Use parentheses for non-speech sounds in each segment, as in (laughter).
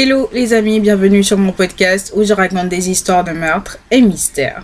Hello les amis, bienvenue sur mon podcast où je raconte des histoires de meurtres et mystères.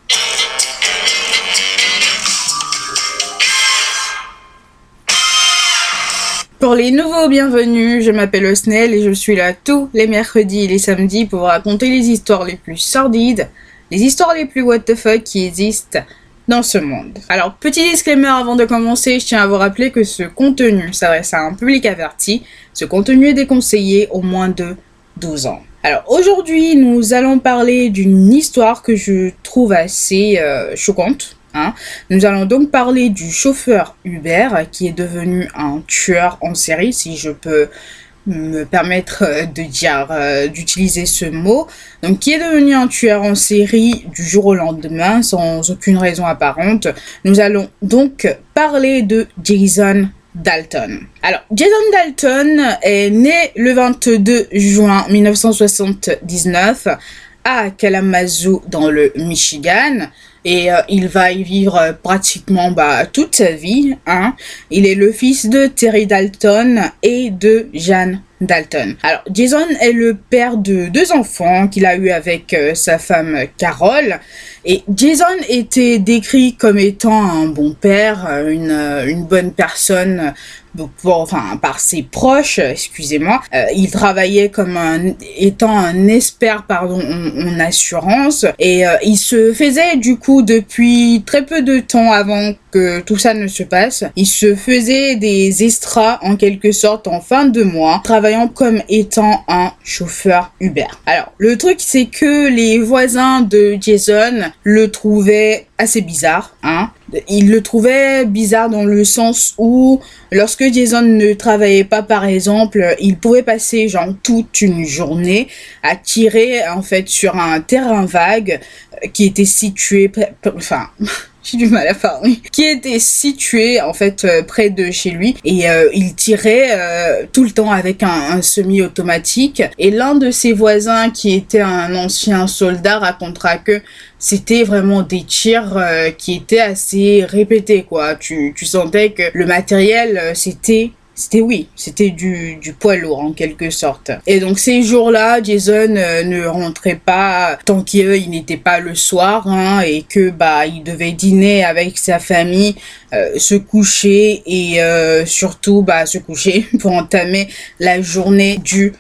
Pour les nouveaux bienvenus, je m'appelle Snell et je suis là tous les mercredis et les samedis pour raconter les histoires les plus sordides, les histoires les plus what the fuck qui existent dans ce monde. Alors, petit disclaimer avant de commencer, je tiens à vous rappeler que ce contenu s'adresse à un public averti. Ce contenu est déconseillé au moins de 12 ans. Alors aujourd'hui, nous allons parler d'une histoire que je trouve assez euh, choquante. Hein. Nous allons donc parler du chauffeur Uber qui est devenu un tueur en série, si je peux me permettre euh, de dire, euh, d'utiliser ce mot. Donc, qui est devenu un tueur en série du jour au lendemain sans aucune raison apparente. Nous allons donc parler de Jason Dalton. Alors, Jason Dalton est né le 22 juin 1979 à Kalamazoo dans le Michigan et euh, il va y vivre euh, pratiquement bah, toute sa vie. Hein. Il est le fils de Terry Dalton et de Jeanne Dalton. Alors, Jason est le père de deux enfants qu'il a eu avec euh, sa femme Carol. Et Jason était décrit comme étant un bon père, une, une bonne personne enfin par ses proches, excusez-moi, euh, il travaillait comme un étant un expert pardon en, assurance et euh, il se faisait du coup depuis très peu de temps avant que tout ça ne se passe, il se faisait des extras en quelque sorte en fin de mois, travaillant comme étant un chauffeur Uber. Alors le truc c'est que les voisins de Jason le trouvaient assez bizarre, hein. Il le trouvait bizarre dans le sens où lorsque Jason ne travaillait pas par exemple, il pouvait passer genre toute une journée à tirer en fait sur un terrain vague qui était situé enfin (laughs) j'ai du mal à parler, qui était situé en fait euh, près de chez lui et euh, il tirait euh, tout le temps avec un, un semi-automatique et l'un de ses voisins qui était un ancien soldat racontera que c'était vraiment des tirs qui étaient assez répétés quoi. Tu, tu sentais que le matériel c'était c'était oui, c'était du, du poids lourd en quelque sorte. Et donc ces jours-là, Jason euh, ne rentrait pas tant qu'il n'était pas le soir hein, et que bah il devait dîner avec sa famille, euh, se coucher et euh, surtout bah se coucher (laughs) pour entamer la journée du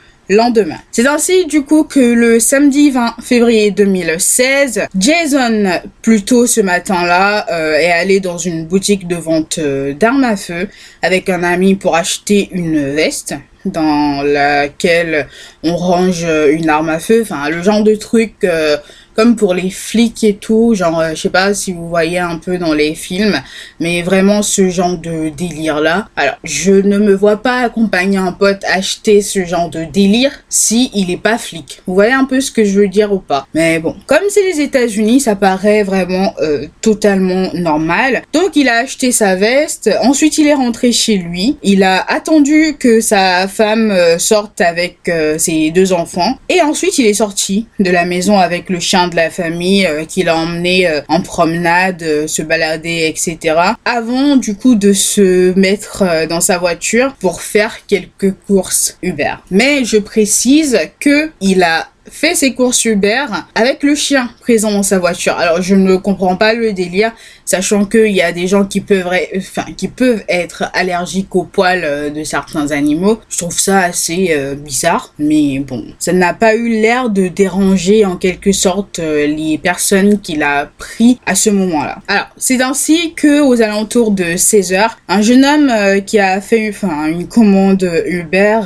C'est ainsi du coup que le samedi 20 février 2016, Jason, plutôt ce matin-là, euh, est allé dans une boutique de vente euh, d'armes à feu avec un ami pour acheter une veste dans laquelle on range une arme à feu, enfin le genre de truc euh, comme pour les flics et tout, genre, euh, je sais pas si vous voyez un peu dans les films, mais vraiment ce genre de délire là. Alors, je ne me vois pas accompagner un pote acheter ce genre de délire si il est pas flic. Vous voyez un peu ce que je veux dire ou pas? Mais bon, comme c'est les États-Unis, ça paraît vraiment euh, totalement normal. Donc, il a acheté sa veste. Ensuite, il est rentré chez lui. Il a attendu que sa femme euh, sorte avec ses deux enfants. Et ensuite, il est sorti de la maison avec le chien de la famille euh, qu'il a emmené euh, en promenade, euh, se balader, etc. Avant du coup de se mettre dans sa voiture pour faire quelques courses Uber. Mais je précise que il a fait ses courses Uber avec le chien présent dans sa voiture. Alors je ne comprends pas le délire, sachant qu'il y a des gens qui peuvent, enfin, qui peuvent être allergiques aux poils euh, de certains animaux. Je trouve ça assez euh, bizarre, mais bon, ça n'a pas eu l'air de déranger en quelque sorte euh, les personnes qu'il a pris à ce moment-là. Alors c'est ainsi que aux alentours de 16 heures, un jeune homme qui a fait enfin, une commande Uber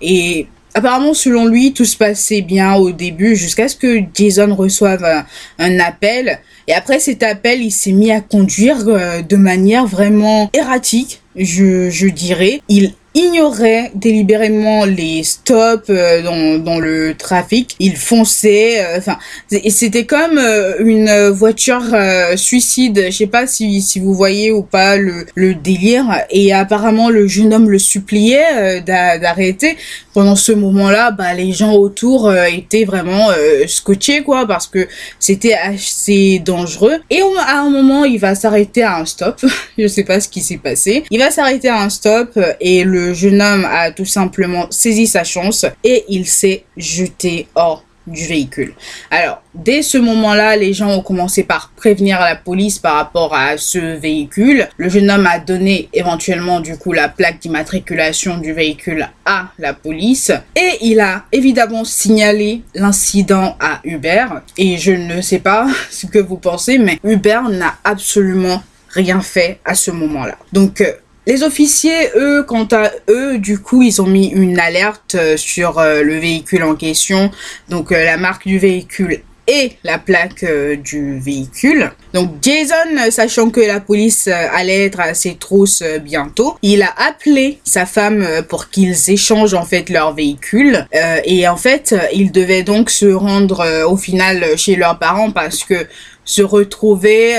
et Apparemment, selon lui, tout se passait bien au début jusqu'à ce que Jason reçoive un, appel. Et après cet appel, il s'est mis à conduire euh, de manière vraiment erratique, je, je dirais. Il ignorait délibérément les stops euh, dans, dans le trafic. Il fonçait, euh, enfin, c'était comme euh, une voiture suicide. Je sais pas si, si vous voyez ou pas le, le délire. Et apparemment, le jeune homme le suppliait d'arrêter. Pendant ce moment-là, bah, les gens autour étaient vraiment scotchés, quoi, parce que c'était assez dangereux. Et à un moment, il va s'arrêter à un stop. (laughs) Je sais pas ce qui s'est passé. Il va s'arrêter à un stop et le le jeune homme a tout simplement saisi sa chance et il s'est jeté hors du véhicule. Alors, dès ce moment-là, les gens ont commencé par prévenir la police par rapport à ce véhicule. Le jeune homme a donné éventuellement du coup la plaque d'immatriculation du véhicule à la police et il a évidemment signalé l'incident à Uber. Et je ne sais pas (laughs) ce que vous pensez, mais Uber n'a absolument rien fait à ce moment-là. Donc, euh, les officiers, eux, quant à eux, du coup, ils ont mis une alerte euh, sur euh, le véhicule en question, donc euh, la marque du véhicule et la plaque du véhicule. Donc Jason, sachant que la police allait être à ses trousses bientôt, il a appelé sa femme pour qu'ils échangent en fait leur véhicule et en fait ils devaient donc se rendre au final chez leurs parents parce que se retrouver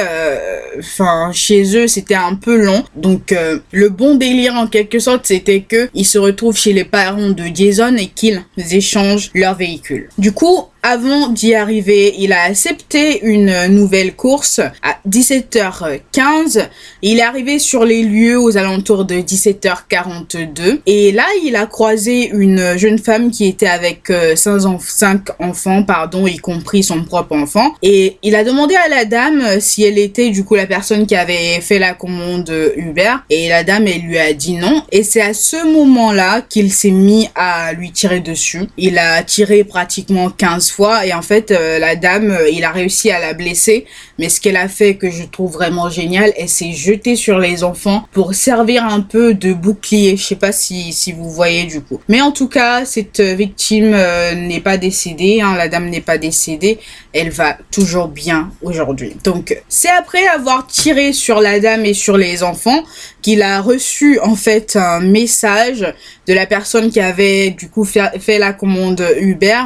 enfin chez eux c'était un peu long. Donc euh, le bon délire en quelque sorte c'était que ils se retrouvent chez les parents de Jason et qu'ils échangent leur véhicule. Du coup avant d'y arriver, il a accepté une nouvelle course à 17h15. Il est arrivé sur les lieux aux alentours de 17h42. Et là, il a croisé une jeune femme qui était avec euh, cinq enfants, pardon, y compris son propre enfant. Et il a demandé à la dame si elle était du coup la personne qui avait fait la commande Uber. Et la dame, elle lui a dit non. Et c'est à ce moment-là qu'il s'est mis à lui tirer dessus. Il a tiré pratiquement 15 et en fait euh, la dame euh, il a réussi à la blesser mais ce qu'elle a fait que je trouve vraiment génial elle s'est jetée sur les enfants pour servir un peu de bouclier. Je sais pas si, si vous voyez du coup. Mais en tout cas cette victime euh, n'est pas décédée hein, la dame n'est pas décédée. Elle va toujours bien aujourd'hui. Donc c'est après avoir tiré sur la dame et sur les enfants qu'il a reçu en fait un message de la personne qui avait du coup fait, fait la commande Uber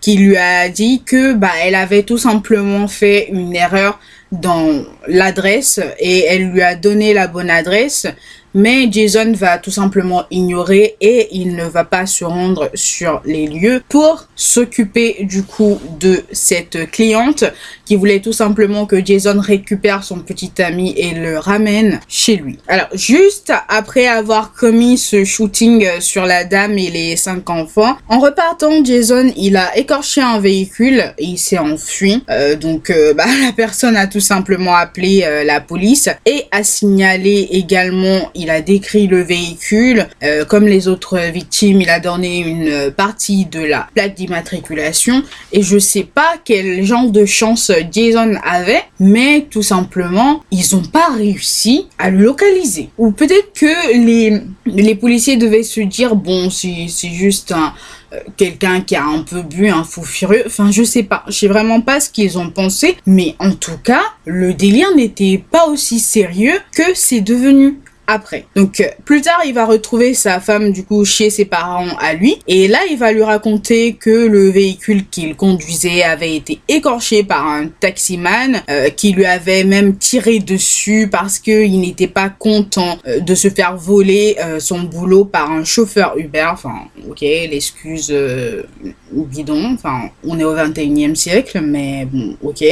qui lui a dit que bah elle avait tout simplement fait une erreur dans l'adresse et elle lui a donné la bonne adresse mais Jason va tout simplement ignorer et il ne va pas se rendre sur les lieux pour s'occuper du coup de cette cliente qui voulait tout simplement que Jason récupère son petit ami et le ramène chez lui. Alors juste après avoir commis ce shooting sur la dame et les cinq enfants, en repartant Jason il a écorché un véhicule et il s'est enfui. Euh, donc euh, (laughs) bah, la personne a tout simplement appelé euh, la police et a signalé également il a décrit le véhicule. Euh, comme les autres victimes, il a donné une partie de la plaque d'immatriculation. Et je sais pas quel genre de chance Jason avait, mais tout simplement, ils ont pas réussi à le localiser. Ou peut-être que les, les policiers devaient se dire, bon, c'est juste un, quelqu'un qui a un peu bu, un fou furieux. Enfin, je sais pas. Je sais vraiment pas ce qu'ils ont pensé. Mais en tout cas, le délire n'était pas aussi sérieux que c'est devenu après. Donc euh, plus tard, il va retrouver sa femme du coup chez ses parents à lui et là, il va lui raconter que le véhicule qu'il conduisait avait été écorché par un taximan euh, qui lui avait même tiré dessus parce que il n'était pas content euh, de se faire voler son boulot par un chauffeur Uber. Enfin, OK, l'excuse bidon. Enfin, on est au 21e siècle, mais bon, OK.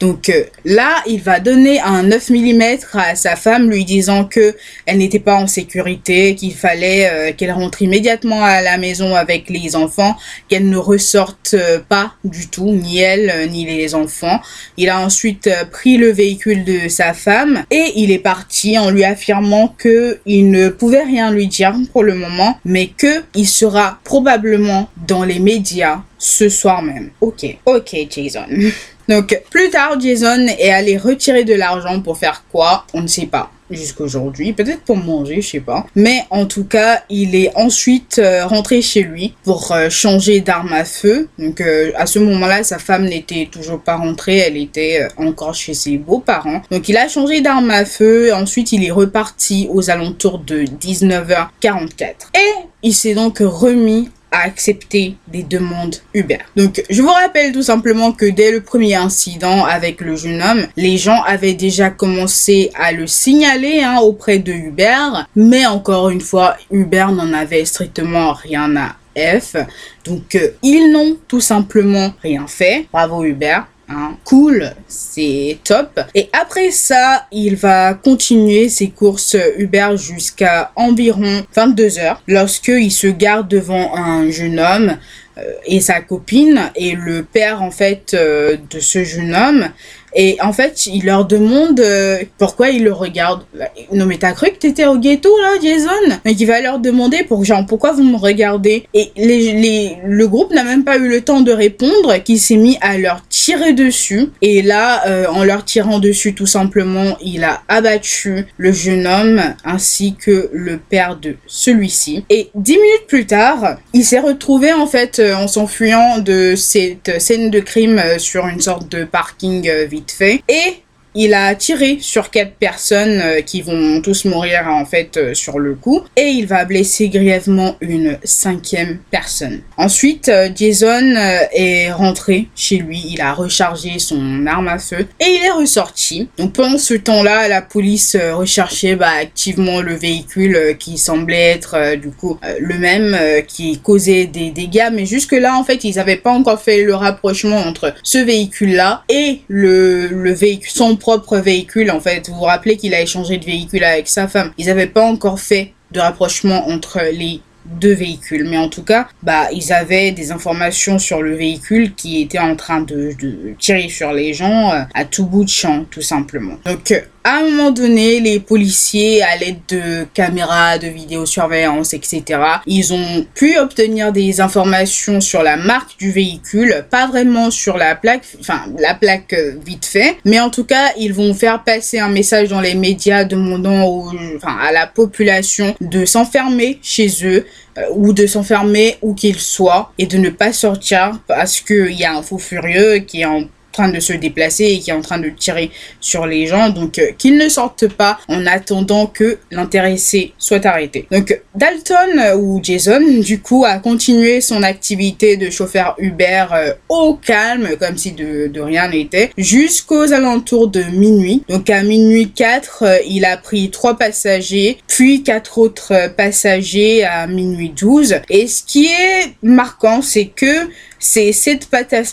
Donc là, il va donner un 9 mm à sa femme lui disant que elle n'était pas en sécurité, qu'il fallait euh, qu'elle rentre immédiatement à la maison avec les enfants, qu'elle ne ressorte euh, pas du tout, ni elle, euh, ni les enfants. Il a ensuite pris le véhicule de sa femme et il est parti en lui affirmant que il ne pouvait rien lui dire pour le moment, mais que il sera probablement dans les médias ce soir même. Ok, ok Jason. (laughs) Donc plus tard, Jason est allé retirer de l'argent pour faire quoi? On ne sait pas jusqu'aujourd'hui, peut-être pour manger, je sais pas. Mais en tout cas, il est ensuite euh, rentré chez lui pour euh, changer d'arme à feu. Donc euh, à ce moment-là, sa femme n'était toujours pas rentrée, elle était encore chez ses beaux-parents. Donc il a changé d'arme à feu, ensuite il est reparti aux alentours de 19h44. Et il s'est donc remis à accepter des demandes Uber. Donc, je vous rappelle tout simplement que dès le premier incident avec le jeune homme, les gens avaient déjà commencé à le signaler hein, auprès de Uber, mais encore une fois, Uber n'en avait strictement rien à F. Donc, euh, ils n'ont tout simplement rien fait. Bravo Uber. Hein. Cool, c'est top. Et après ça, il va continuer ses courses Uber jusqu'à environ 22 heures lorsqu'il se garde devant un jeune homme euh, et sa copine et le père en fait euh, de ce jeune homme et en fait, il leur demande euh, pourquoi ils le regardent. Non mais t'as cru que t'étais au ghetto là, Jason? Donc il va leur demander pour genre pourquoi vous me regardez? Et les, le groupe n'a même pas eu le temps de répondre, qu'il s'est mis à leur tirer dessus. Et là, euh, en leur tirant dessus tout simplement, il a abattu le jeune homme ainsi que le père de celui-ci. Et dix minutes plus tard, il s'est retrouvé en fait euh, en s'enfuyant de cette scène de crime sur une sorte de parking vide fait. Et il a tiré sur quatre personnes euh, qui vont tous mourir en fait euh, sur le coup et il va blesser grièvement une cinquième personne. Ensuite, euh, Jason est rentré chez lui, il a rechargé son arme à feu et il est ressorti. Donc pendant ce temps-là, la police recherchait bah, activement le véhicule qui semblait être du coup le même qui causait des dégâts, mais jusque là en fait ils n'avaient pas encore fait le rapprochement entre ce véhicule-là et le, le véhicule, son propre véhicule en fait. Vous vous rappelez qu'il a échangé de véhicule avec sa femme. Ils n'avaient pas encore fait de rapprochement entre les deux véhicules. Mais en tout cas, bah, ils avaient des informations sur le véhicule qui était en train de, de tirer sur les gens euh, à tout bout de champ, tout simplement. Donc, euh, à un moment donné, les policiers, à l'aide de caméras de vidéosurveillance, etc., ils ont pu obtenir des informations sur la marque du véhicule, pas vraiment sur la plaque, enfin la plaque euh, vite fait, mais en tout cas, ils vont faire passer un message dans les médias demandant à la population de s'enfermer chez eux euh, ou de s'enfermer où qu'ils soient et de ne pas sortir parce qu'il y a un fou furieux qui est en train de se déplacer et qui est en train de tirer sur les gens. Donc, euh, qu'il ne sorte pas en attendant que l'intéressé soit arrêté. Donc, Dalton euh, ou Jason, du coup, a continué son activité de chauffeur Uber euh, au calme, comme si de, rien n'était, jusqu'aux alentours de minuit. Donc, à minuit 4, il a pris trois passagers, puis quatre autres passagers à minuit 12. Et ce qui est marquant, c'est que c'est sept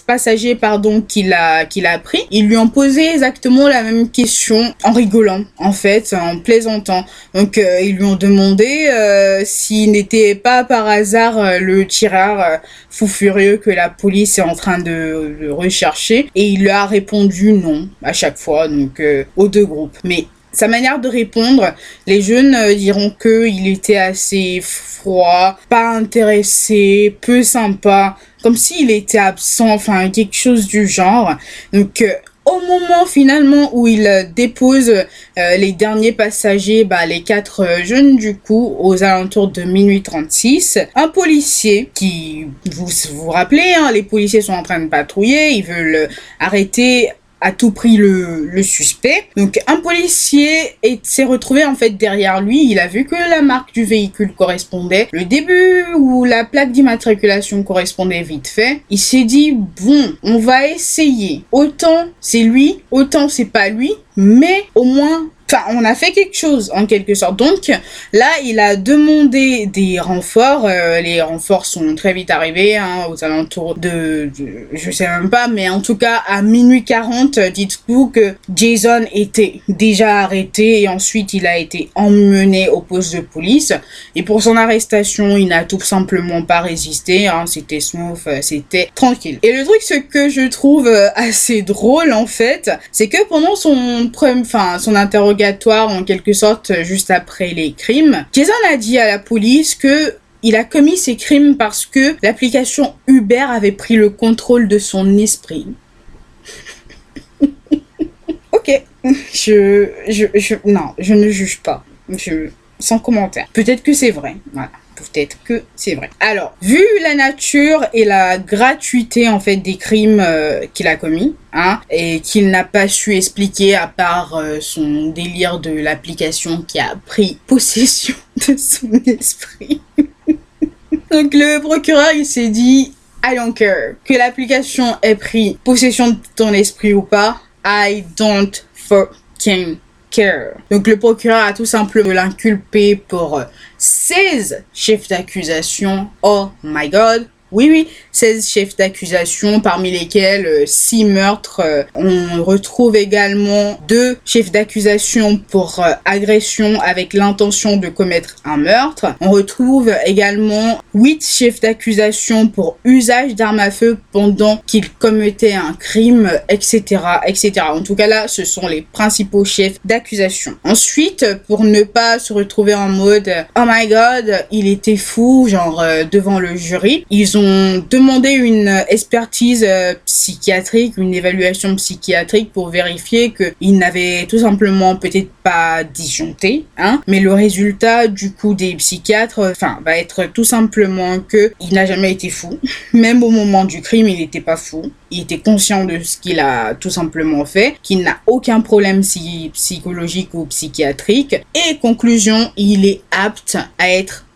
passagers pardon qu'il a qu'il a pris. Ils lui ont posé exactement la même question en rigolant en fait, en plaisantant. Donc euh, ils lui ont demandé euh, s'il n'était pas par hasard euh, le tireur fou furieux que la police est en train de, de, rechercher et il lui a répondu non à chaque fois donc aux deux groupes. Mais sa manière de répondre, les jeunes diront que il était assez froid, pas intéressé, peu sympa comme s'il était absent, enfin quelque chose du genre. Donc euh, au moment finalement où il euh, dépose euh, les derniers passagers, bah, les quatre jeunes du coup, aux alentours de minuit 36, un policier qui, vous vous rappelez, hein, les policiers sont en train de patrouiller, ils veulent arrêter à tout prix le, le suspect. Donc un policier s'est retrouvé en fait derrière lui. Il a vu que la marque du véhicule correspondait. Le début où la plaque d'immatriculation correspondait vite fait. Il s'est dit bon, on va essayer. Autant c'est lui, autant c'est pas lui. Mais au moins Enfin, on a fait quelque chose en quelque sorte. Donc là, il a demandé des renforts. Euh, les renforts sont très vite arrivés, hein, aux alentours de, de, je sais même pas, mais en tout cas à minuit 40, dites-vous que Jason était déjà arrêté et ensuite il a été emmené au poste de police. Et pour son arrestation, il n'a tout simplement pas résisté. Hein, c'était smooth, c'était tranquille. Et le truc, ce que je trouve euh, assez drôle en fait, c'est que pendant son, enfin, son interrogation en quelque sorte juste après les crimes. Jason a dit à la police que il a commis ces crimes parce que l'application Uber avait pris le contrôle de son esprit. (laughs) ok, je, je, non, je ne juge pas. Je, sans commentaire. Peut-être que c'est vrai. Voilà peut-être que c'est vrai. Alors, vu la nature et la gratuité en fait des crimes euh, qu'il a commis, hein, et qu'il n'a pas su expliquer à part euh, son délire de l'application qui a pris possession (laughs) de son esprit. (laughs) Donc le procureur il s'est dit I don't care que l'application ait pris possession de ton esprit ou pas, I don't fucking donc le procureur a tout simplement l'inculpé pour 16 chefs d'accusation. Oh my god. Oui, oui, 16 chefs d'accusation, parmi lesquels 6 euh, meurtres. Euh, on retrouve également deux chefs d'accusation pour euh, agression avec l'intention de commettre un meurtre. On retrouve également 8 chefs d'accusation pour usage d'armes à feu pendant qu'ils commettaient un crime, etc., etc. En tout cas là, ce sont les principaux chefs d'accusation. Ensuite, pour ne pas se retrouver en mode Oh my god, il était fou, genre devant le jury, ils ont demandé une expertise euh, psychiatrique, une évaluation psychiatrique pour vérifier qu'il n'avait tout simplement peut-être pas disjoncté, hein, mais le résultat du coup des psychiatres, enfin, va être tout simplement que il n'a jamais été fou. (laughs) Même au moment du crime, il n'était pas fou. Il était conscient de ce qu'il a tout simplement fait, qu'il n'a aucun problème psychologique ou psychiatrique. Et conclusion, il est apte à être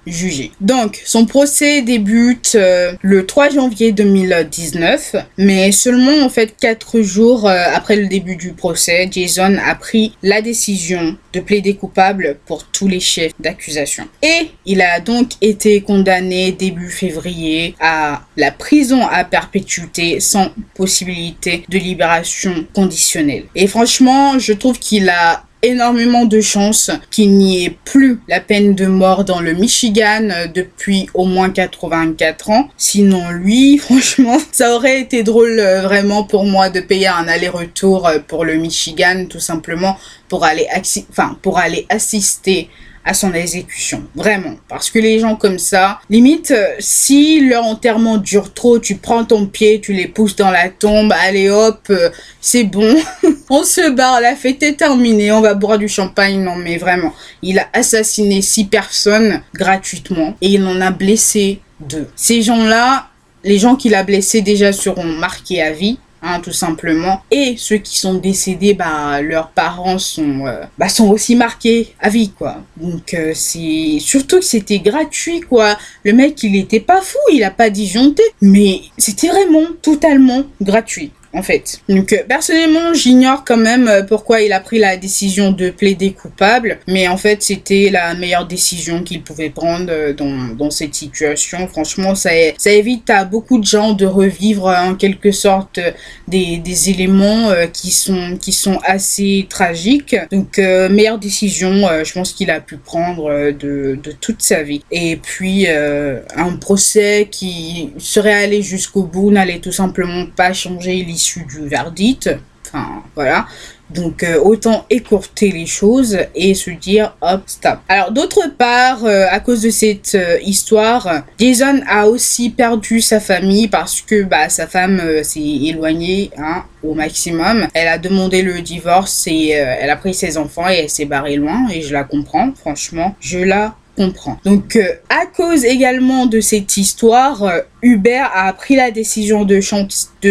Donc, son procès débute euh, le 3 janvier 2019, mais seulement en fait quatre jours euh, après le début du procès, Jason a pris la décision de plaider coupable pour tous les chefs d'accusation. Et il a donc été condamné début février à la prison à perpétuité sans possibilité de libération conditionnelle. Et franchement, je trouve qu'il a énormément de chances qu'il n'y ait plus la peine de mort dans le Michigan euh, depuis au moins 84 ans. Sinon, lui, (laughs) franchement, ça aurait été drôle euh, vraiment pour moi de payer un aller-retour euh, pour le Michigan, tout simplement pour aller, enfin, pour aller assister à son exécution. Vraiment. Parce que les gens comme ça, limite, euh, si leur enterrement dure trop, tu prends ton pied, tu les pousses dans la tombe, allez hop, euh, c'est bon. (laughs) on se barre, la fête est terminée, on va boire du champagne. Non mais vraiment, il a assassiné six personnes gratuitement et il en a blessé deux. Ces gens-là, les gens qu'il a blessés déjà seront marqués à vie Hein, tout simplement. Et ceux qui sont décédés, bah, leurs parents sont, euh, bah, sont aussi marqués à vie, quoi. Donc, euh, c'est surtout que c'était gratuit, quoi. Le mec, il était pas fou, il a pas disjoncté, mais c'était vraiment totalement gratuit en fait. Donc euh, personnellement, j'ignore quand même euh, pourquoi il a pris la décision de plaider coupable, mais en fait, c'était la meilleure décision qu'il pouvait prendre euh, dans, dans cette situation. Franchement, ça, ça évite à beaucoup de gens de revivre en quelque sorte des, des éléments qui sont qui sont assez tragiques. Donc meilleure décision, je pense qu'il a pu prendre de, de toute sa vie. Et puis un procès qui serait allé jusqu'au bout n'allait tout simplement pas changer l'histoire du verdict. Enfin, voilà. Donc euh, autant écourter les choses et se dire hop stop. Alors d'autre part, euh, à cause de cette euh, histoire, Jason a aussi perdu sa famille parce que bah sa femme s'est éloignée hein, au maximum. Elle a demandé le divorce et elle a pris ses enfants et elle s'est barrée loin et je la comprends. Franchement, je la comprends. Donc, à cause également de cette histoire, Uber a pris la décision de,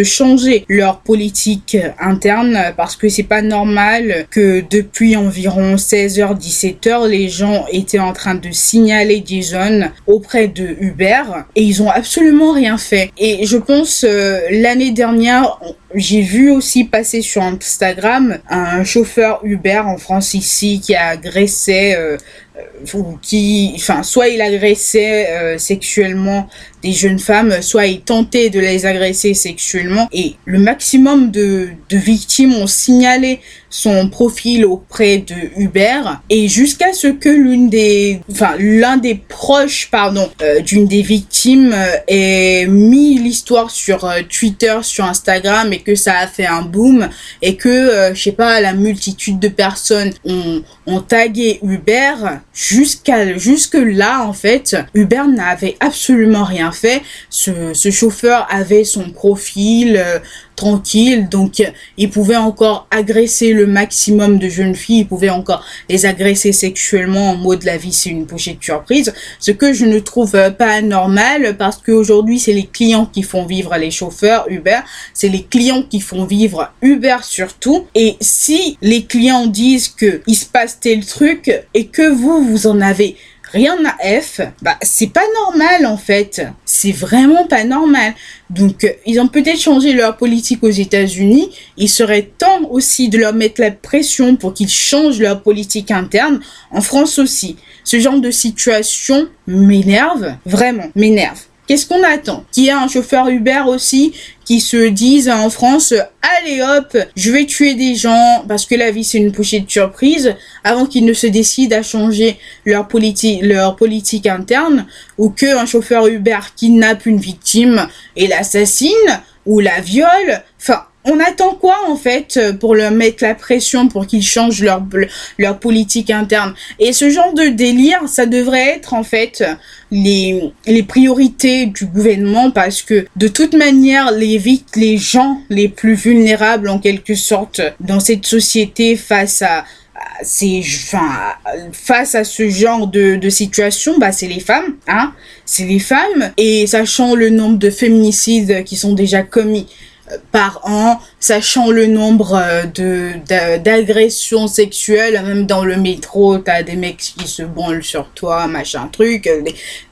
changer leur politique interne parce que c'est pas normal que depuis environ 16h 17h les gens étaient en train de signaler Jason auprès de Uber et ils ont absolument rien fait. Et je pense euh, l'année dernière j'ai vu aussi passer sur Instagram un chauffeur Uber en France ici qui a agressé euh, euh, ou qui enfin soit il agressait sexuellement des jeunes femmes, soit ils tentaient de les agresser sexuellement. Et le maximum de, de victimes ont signalé son profil auprès de Uber et jusqu'à ce que l'une des, enfin l'un des proches, pardon, euh, d'une des victimes euh, ait mis l'histoire sur euh, Twitter, sur Instagram et que ça a fait un boom et que je sais pas la multitude de personnes ont, ont tagué Uber jusqu'à jusque là en fait Uber n'avait absolument rien fait. Ce, ce chauffeur avait son profil tranquille. Donc, il pouvait encore agresser le maximum de jeunes filles. Il pouvait encore les agresser sexuellement en mode la vie, c'est une pochette surprise. Ce que je ne trouve pas normal parce qu'aujourd'hui, c'est les clients qui font vivre les chauffeurs Uber. C'est les clients qui font vivre Uber surtout. Et si les clients disent que il se passe tel truc et que vous, vous en avez rien à F, bah c'est pas normal en fait. C'est vraiment pas normal. Donc euh, ils ont peut-être changé leur politique aux États-Unis. Il serait temps aussi de leur mettre la pression pour qu'ils changent leur politique interne en France aussi. Ce genre de situation m'énerve, vraiment m'énerve. Qu'est-ce qu'on attend? Qu'il y ait un chauffeur Uber aussi qui se dise en France allez hop, je vais tuer des gens parce que la vie c'est une pochette de surprise avant qu'ils ne se décident à changer leur politique leur politique interne ou que un chauffeur Uber kidnappe une victime et l'assassine ou la viole. Enfin, on attend quoi en fait pour leur mettre la pression pour qu'ils changent leur leur politique interne? Et ce genre de délire ça devrait être en fait les les priorités du gouvernement parce que de toute manière les les gens les plus vulnérables en quelque sorte dans cette société face à c'est enfin face à ce genre de, de situation bah c'est les femmes hein. C'est les femmes et sachant le nombre de féminicides qui sont déjà commis par an, sachant le nombre euh, de d'agressions sexuelles, même dans le métro, t'as des mecs qui se branlent sur toi, machin truc, euh,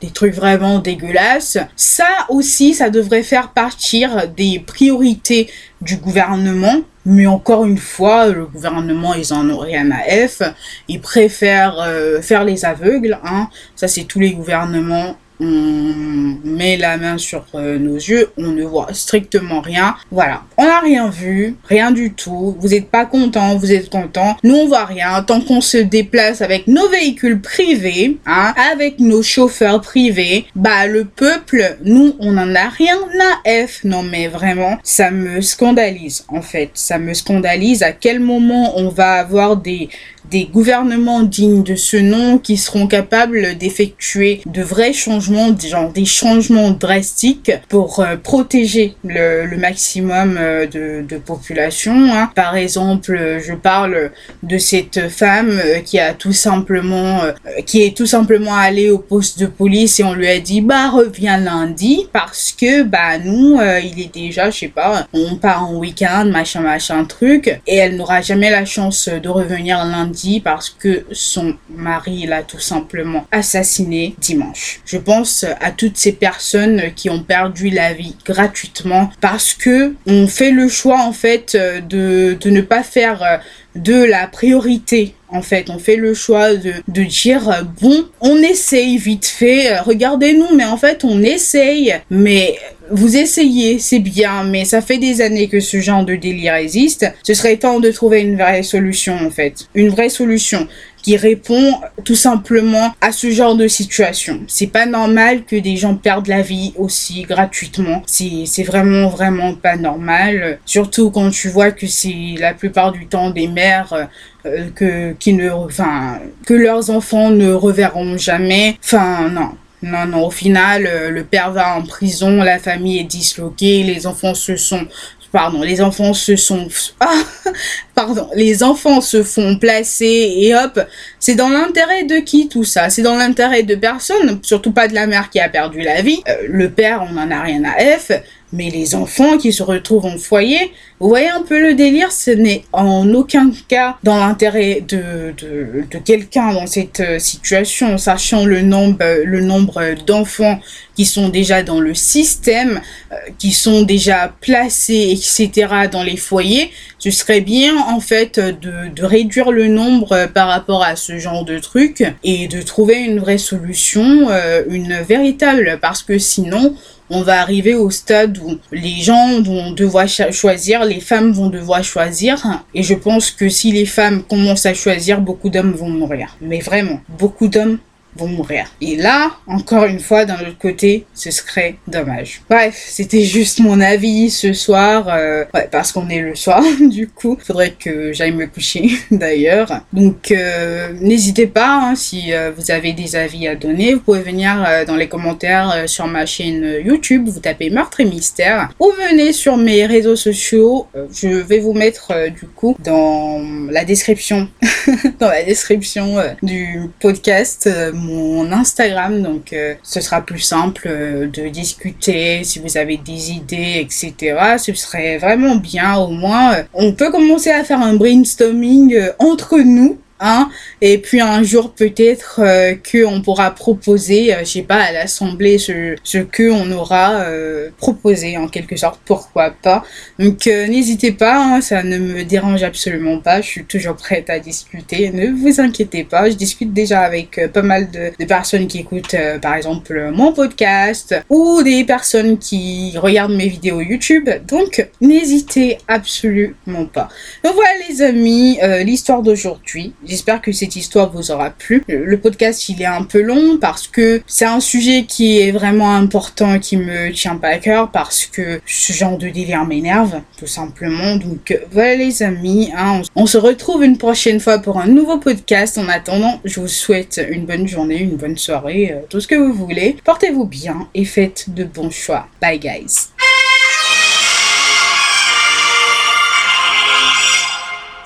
des, trucs vraiment dégueulasses. Ça aussi, ça devrait faire partir des priorités du gouvernement. Mais encore une fois, le gouvernement, ils en ont rien à F. Ils préfèrent euh, faire les aveugles. Hein. Ça, c'est tous les gouvernements on met la main sur euh, nos yeux, on ne voit strictement rien. Voilà, on n'a rien vu, rien du tout. Vous n'êtes pas content, vous êtes content. Nous, on voit rien tant qu'on se déplace avec nos véhicules privés, hein, avec nos chauffeurs privés. Bah, le peuple, nous, on n'en a rien à F. Non, mais vraiment, ça me scandalise, en fait. Ça me scandalise à quel moment on va avoir des des gouvernements dignes de ce nom qui seront capables d'effectuer de vrais changements, genre des changements drastiques pour euh, protéger le, maximum euh, de, population. Hein. Par exemple, je parle de cette femme euh, qui a tout simplement, qui est tout simplement allée au poste de police et on lui a dit bah reviens lundi parce que bah nous il est déjà je sais pas on part en week-end machin machin truc et elle n'aura jamais la chance de revenir lundi parce que son mari l'a tout simplement assassiné dimanche. Je pense à toutes ces personnes qui ont perdu la vie gratuitement parce que on fait le choix en fait de, de ne pas faire de la priorité en fait, on fait le choix de, de dire bon, on essaye vite fait, regardez-nous, mais en fait, on essaye, mais vous essayez, c'est bien, mais ça fait des années que ce genre de délire existe. Ce serait temps de trouver une vraie solution, en fait. Une vraie solution qui répond tout simplement à ce genre de situation. C'est pas normal que des gens perdent la vie aussi gratuitement. C'est vraiment vraiment pas normal. Surtout quand tu vois que c'est la plupart du temps des mères euh, que qui ne enfin que leurs enfants ne reverront jamais. Enfin non. Non, non, au final, euh, le père va en prison, la famille est disloquée, les enfants se sont pardon, les enfants se sont, (laughs) ah, pardon, les enfants se font placer et hop, c'est dans l'intérêt de qui tout ça? C'est dans l'intérêt de personne, surtout pas de la mère qui a perdu la vie. Euh, le père, on en a rien à F. Mais les enfants qui se retrouvent en foyer, vous voyez un peu le délire, ce n'est en aucun cas dans l'intérêt de, de, de quelqu'un dans cette euh, situation, sachant le nombre, le nombre d'enfants qui sont déjà dans le système, euh, qui sont déjà placés, etc. dans les foyers, ce serait bien en fait de, de réduire le nombre euh, par rapport à ce genre de truc et de trouver une vraie solution, une véritable, parce que sinon, on va arriver au stade où les gens vont devoir choisir, les femmes vont devoir choisir. Et je pense que si les femmes commencent à choisir, beaucoup d'hommes vont mourir. Mais vraiment, beaucoup d'hommes mourir. Et là, encore une fois, d'un autre côté, ce serait dommage. Bref, c'était juste mon avis ce soir, euh, ouais, parce qu'on est le soir, (laughs) du coup, faudrait que j'aille me coucher (laughs) d'ailleurs. Donc, euh, n'hésitez pas, hein, si euh, vous avez des avis à donner, vous pouvez venir euh, dans les commentaires euh, sur ma chaîne YouTube, vous tapez Meurtre et Mystère, ou venez sur mes réseaux sociaux, je vais vous mettre du coup dans la description, (laughs) dans la description du podcast, Instagram, donc euh, ce sera plus simple euh, de discuter si vous avez des idées, etc. Ce serait vraiment bien, au moins, euh, on peut commencer à faire un brainstorming entre nous Et puis un jour peut-être euh, que on pourra proposer, euh, je sais pas, à l'Assemblée ce, ce que on aura euh, proposé en quelque sorte, pourquoi pas? Donc n'hésitez pas, hein, ça ne me dérange absolument pas, je suis toujours prête à discuter, ne vous inquiétez pas, je discute déjà avec pas mal de, de, personnes qui écoutent par exemple mon podcast ou des personnes qui regardent mes vidéos YouTube, donc n'hésitez absolument pas. Donc voilà les amis, l'histoire d'aujourd'hui. J'espère que cette histoire vous aura plu. Le podcast, il est un peu long parce que c'est un sujet qui est vraiment important, qui me tient pas à cœur parce que ce genre de délire m'énerve, tout simplement. Donc voilà les amis, hein, on se retrouve une prochaine fois pour un nouveau podcast. En attendant, je vous souhaite une bonne journée, une bonne soirée, euh, tout ce que vous voulez. Portez-vous bien et faites de bons choix. Bye guys.